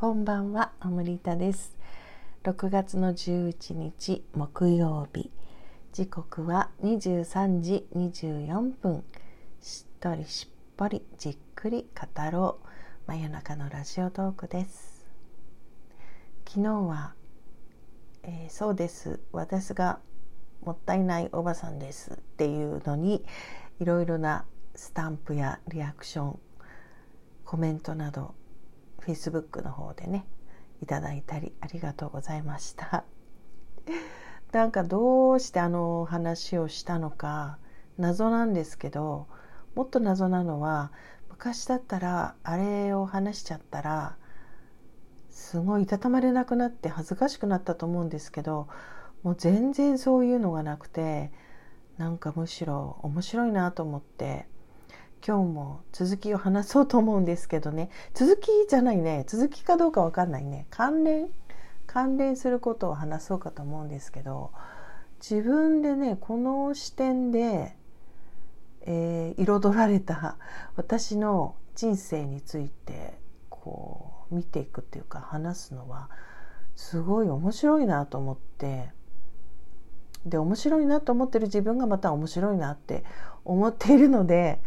こんばんは、アムリタです。6月の11日木曜日、時刻は23時24分。しっとりしっぽりじっくり語ろう。真夜中のラジオトークです。昨日は、えーそうです。私がもったいないおばさんですっていうのにいろいろなスタンプやリアクションコメントなど Facebook の方でねいただいたりありがとうございました。なんかどうしてあの話をしたのか謎なんですけどもっと謎なのは昔だったらあれを話しちゃったらすごいいたたまれなくなって恥ずかしくなったと思うんですけどもう全然そういうのがなくてなんかむしろ面白いなと思って今日も続きを話そうと思うんですけどね。続きじゃないね。続きかどうかわかんないね。関連？関連することを話そうかと思うんですけど自分でねこの視点で、えー彩られた私の人生についてこう見ていくっていうか話すのはすごい面白いなと思ってで面白いなと思ってる自分がまた面白いなって思っているので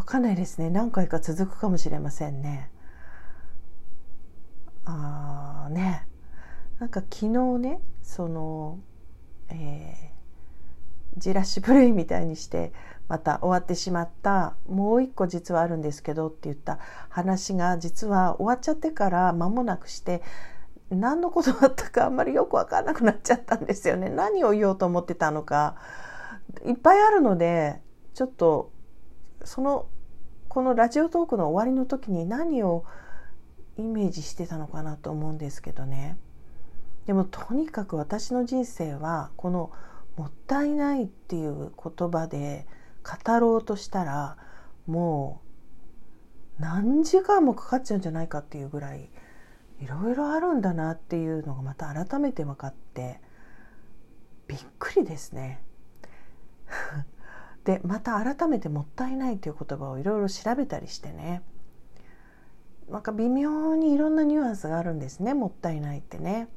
わかんないですね。何回か続くかもしれませんね。あーね。なんか昨日ねその、えージラシプレイみたいにしてまた終わってしまったもう一個実はあるんですけどって言った話が実は終わっちゃってから間もなくして何のことだったかあんまりよく分かんなくなっちゃったんですよね。何を言おうと思ってたのかいっぱいあるのでちょっとそのこのラジオトークの終わりの時に何をイメージしてたのかなと思うんですけどねでもとにかく私の人生はこの「もったいない」っていう言葉で語ろうとしたらもう何時間もかかっちゃうんじゃないかっていうぐらいいろいろあるんだなっていうのがまた改めて分かってびっくりですね。でまた改めて「もったいない」という言葉をいろいろ調べたりしてね。なんか微妙にいろんなニュアンスがあるんですね「もったいない」ってね。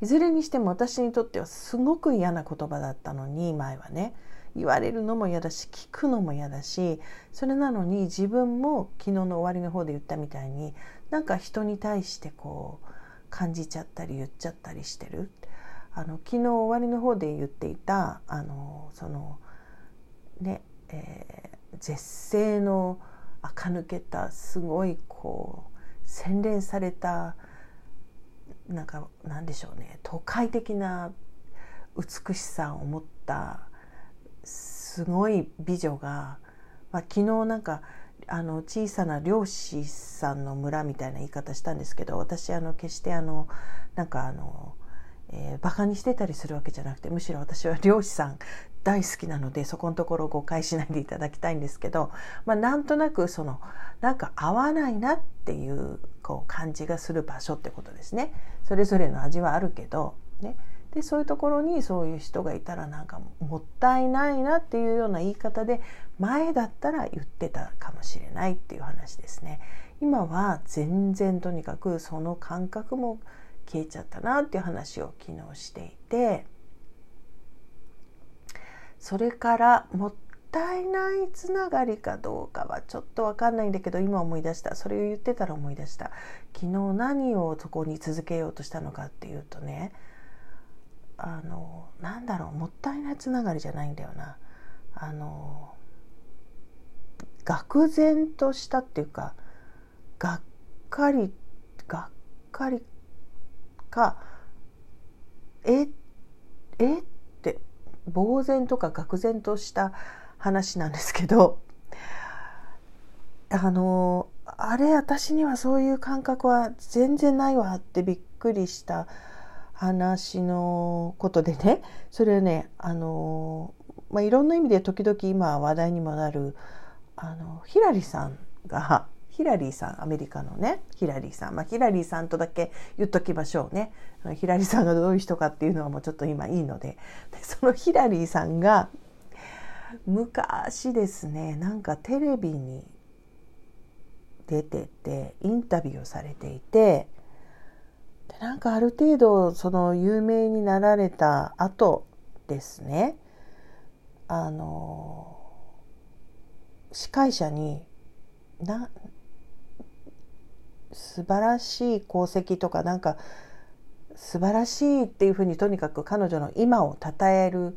いずれにしても私にとってはすごく嫌な言葉だったのに前はね。言われるのも嫌だし聞くのも嫌だしそれなのに自分も昨日の終わりの方で言ったみたいになんか人に対してこう感じちゃったり言っちゃったりしてる。あの昨日終わりの方で言っていたあのそのね、えー絶世の垢抜けたすごいこう洗練されたなんかなんでしょうね都会的な美しさを持ったすごい美女が、まあ、昨日なんかあの小さな漁師さんの村みたいな言い方したんですけど私あの決してあのなんかあの、えー、バカにしてたりするわけじゃなくてむしろ私は漁師さん大好きなのでそこのところ誤解しないでいただきたいんですけど、まあ、なんとなくそのなんか合わないなっていうこう感じがする場所ってことですね。それぞれの味はあるけど、ね、でそういうところにそういう人がいたらなんかもったいないなっていうような言い方で前だったら言ってたかもしれないっていう話ですね。今は全然とにかくその感覚も消えちゃったなっていう話を昨日していてそれからもったいないつながりかどうかはちょっと分かんないんだけど今思い出した。それを言ってたら思い出した。昨日何をそこに続けようとしたのかっていうとねあのなんだろうもったいないつながりじゃないんだよな。あの愕然としたっていうかがっかりがっかりかええって呆然とか愕然とした話なんですけど あのあれ私にはそういう感覚は全然ないわってびっくりした話のことでね。それはねあの、まあ、いろんな意味で時々今話題にもなるあのヒラリさんがヒラリーさんアメリカのねヒラリーさん、まあ、ヒラリーさんとだけ言っときましょうね。ヒラリーさんがどういう人かっていうのはもうちょっと今いいので。でそのヒラリーさんが昔ですねなんかテレビに出ててインタビューをされていてでなんかある程度その有名になられた後ですねあの司会者にな素晴らしい功績とかなんか素晴らしいっていうふうにとにかく彼女の今を称える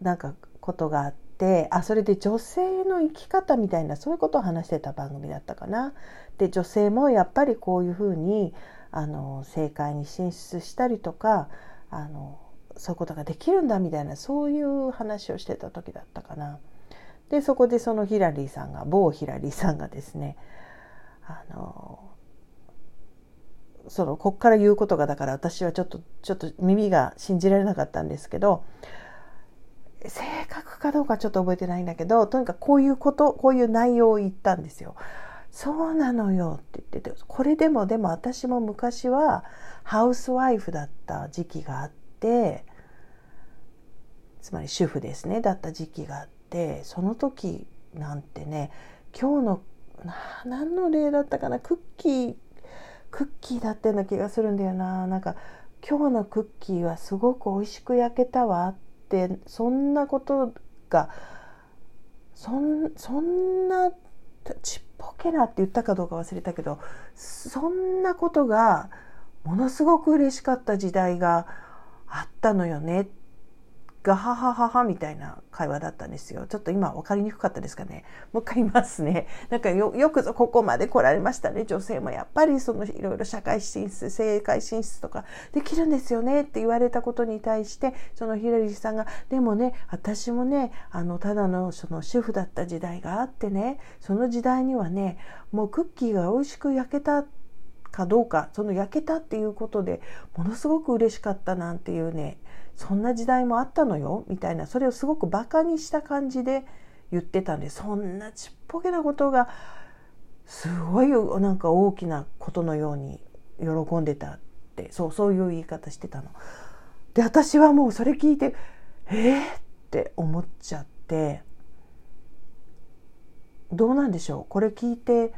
なんかことがあってあそれで女性の生き方みたいなそういうことを話してた番組だったかな。で女性もやっぱりこういうふうにあの政界に進出したりとかあのそういうことができるんだみたいなそういう話をしてた時だったかな。でそこでそのヒラリーさんが某ヒラリーさんがですねあのそのこっから言うことがだから私はちょっとちょっと耳が信じられなかったんですけど正確かどうかちょっと覚えてないんだけどとにかくこういうことこういう内容を言ったんですよ。そうなのよって言っててこれでもでも私も昔はハウスワイフだった時期があってつまり主婦ですねだった時期があってその時なんてね今日の何の例だったかなクッキークッキーだったような気がするんだよな。なんか今日のクッキーはすごく美味しく焼けたわ。ってそんなことがそんそんなちっぽけなって言ったかどうか忘れたけどそんなことがものすごく嬉しかった時代があったのよね。っガハハハハみたいな会話だったんですよ。ちょっと今分かりにくかったですかね。もう一回言いますね。なんかよくぞここまで来られましたね。女性もやっぱりそのいろいろ社会進出、政界進出とかできるんですよねって言われたことに対して、そのヒラリーさんが、でもね、私もね、あの、ただのその主婦だった時代があってね、その時代にはね、もうクッキーが美味しく焼けたかどうか、その焼けたっていうことでものすごく嬉しかったなんていうね、そんな時代もあったのよみたいなそれをすごくバカにした感じで言ってたんでそんなちっぽけなことがすごいなんか大きなことのように喜んでたってそうそういう言い方してたの。で私はもうそれ聞いてえー、って思っちゃってどうなんでしょう？これ聞いて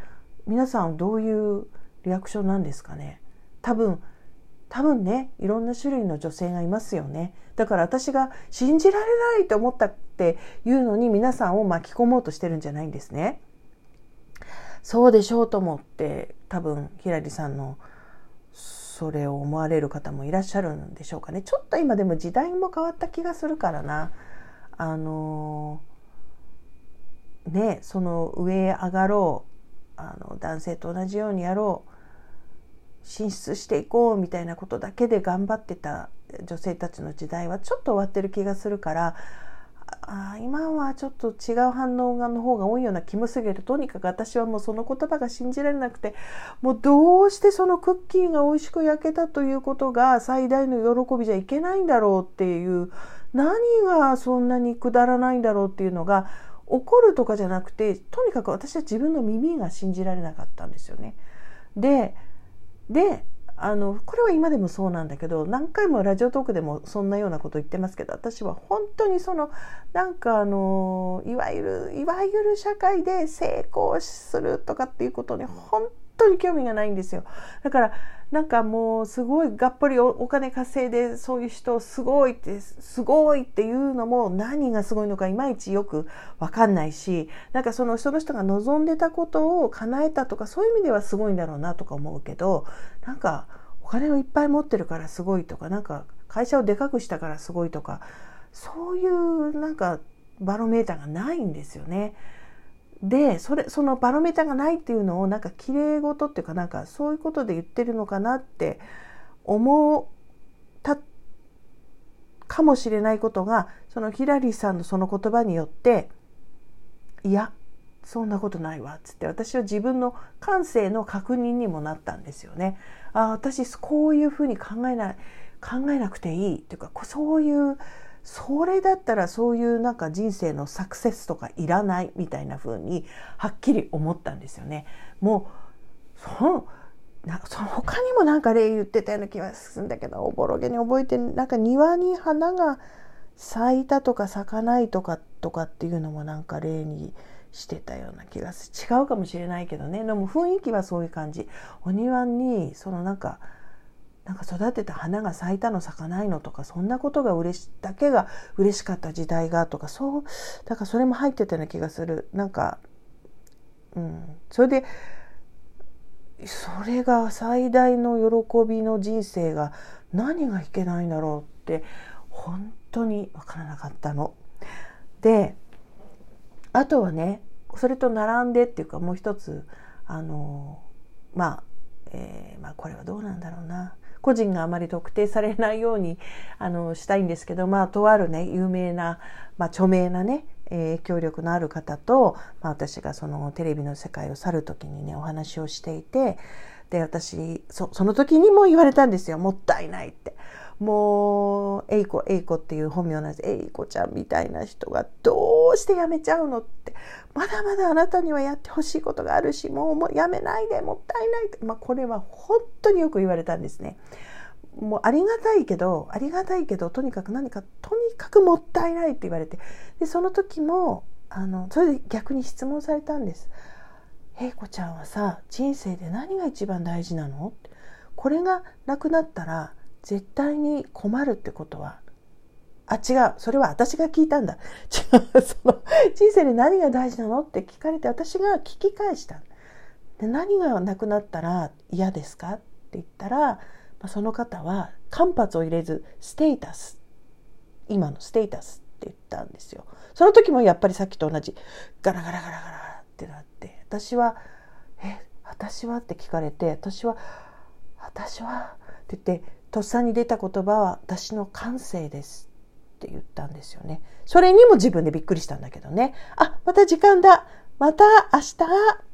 皆さんどういうリアクションなんですかね？多分多分ねいろんな種類の女性がいますよね。だから私が信じられないと思ったっていうのに皆さんを巻き込もうとしてるんじゃないんですね。そうでしょうと思って多分ひらりさんのそれを思われる方もいらっしゃるんでしょうかね。ちょっと今でも時代も変わった気がするからな。あのねその上へ上がろう。あの男性と同じようにやろう。進出していこうみたいなことだけで頑張ってた女性たちの時代はちょっと終わってる気がするからあ今はちょっと違う反応の方が多いような気もするけどとにかく私はもうその言葉が信じられなくてもうどうしてそのクッキーが美味しく焼けたということが最大の喜びじゃいけないんだろうっていう何がそんなにくだらないんだろうっていうのが怒るとかじゃなくてとにかく私は自分の耳が信じられなかったんですよね。でであのこれは今でもそうなんだけど何回もラジオトークでもそんなようなこと言ってますけど私は本当にそのなんかあのいわゆるいわゆる社会で成功するとかっていうことに本当に興味がないんですよだからなんかもうすごいがっぽりお金稼いでそういう人すごいってすごいっていうのも何がすごいのかいまいちよくわかんないしなんかそのその人が望んでたことを叶えたとかそういう意味ではすごいんだろうなとか思うけどなんかお金をいっぱい持ってるからすごいとかなんか会社をでかくしたからすごいとかそういうなんかバロメーターがないんですよね。でそれそのバロメーターがないっていうのをなんかきれい事っていうかなんかそういうことで言ってるのかなって思ったかもしれないことがそのヒラリーさんのその言葉によっていやそんなことないわっつって私は自分の感性の確認にもなったんですよね。あ私こういうふうに考えない考えなくていいっていうかそういうそれだったらそういうなんか人生のサクセスとかいらないみたいな風にはっきり思ったんですよね。もうそのなその他にもなんか例言ってたような気がするんだけどおぼろげに覚えてなんか庭に花が咲いたとか咲かないとかとかっていうのもなんか例にしてたような気がする。違うかもしれないけどね。でも雰囲気はそういう感じ。お庭にそのなんかなんか育てた花が咲いたの咲かないのとかそんなことが嬉しだけが嬉しかった時代がとかそうだからそれも入ってたような気がする。なんかうん。それでそれが最大の喜びの人生が何がいけないんだろうって本当に分からなかったの。であとはねそれと並んでっていうかもう一つあのまあ、えー、まあこれはどうなんだろうな。個人があまり特定されないようにあのしたいんですけどまあとあるね有名な、まあ、著名なね影響力のある方と、まあ、私がそのテレビの世界を去る時にねお話をしていてで私そその時にも言われたんですよもったいないって。もう、えいこ、えいこっていう本名なんです。えいこちゃんみたいな人がどうして辞めちゃうのって。まだまだあなたにはやってほしいことがあるし、もうもう辞めないで、もったいないって。まあ、これは本当によく言われたんですね。もうありがたいけど、ありがたいけど、とにかく何か、とにかくもったいないって言われて。で、その時も、あの、それで逆に質問されたんです。えいこちゃんはさ、人生で何が一番大事なのこれがなくなったら、絶対に困るってことはあ違う。それは私が聞いたんだ。違う。その人生で何が大事なのって聞かれて私が聞き返した。で何がなくなったら嫌ですか？って言ったら、まあ、その方は間髪を入れずステータス。今のステータスって言ったんですよ。その時もやっぱりさっきと同じ。ガラガラガラガラってなって私は「え私は?」って聞かれて私は「私は?」って言ってとっさに出た言葉は私の感性ですって言ったんですよね。それにも自分でびっくりしたんだけどね。あ、また時間だ。また明日。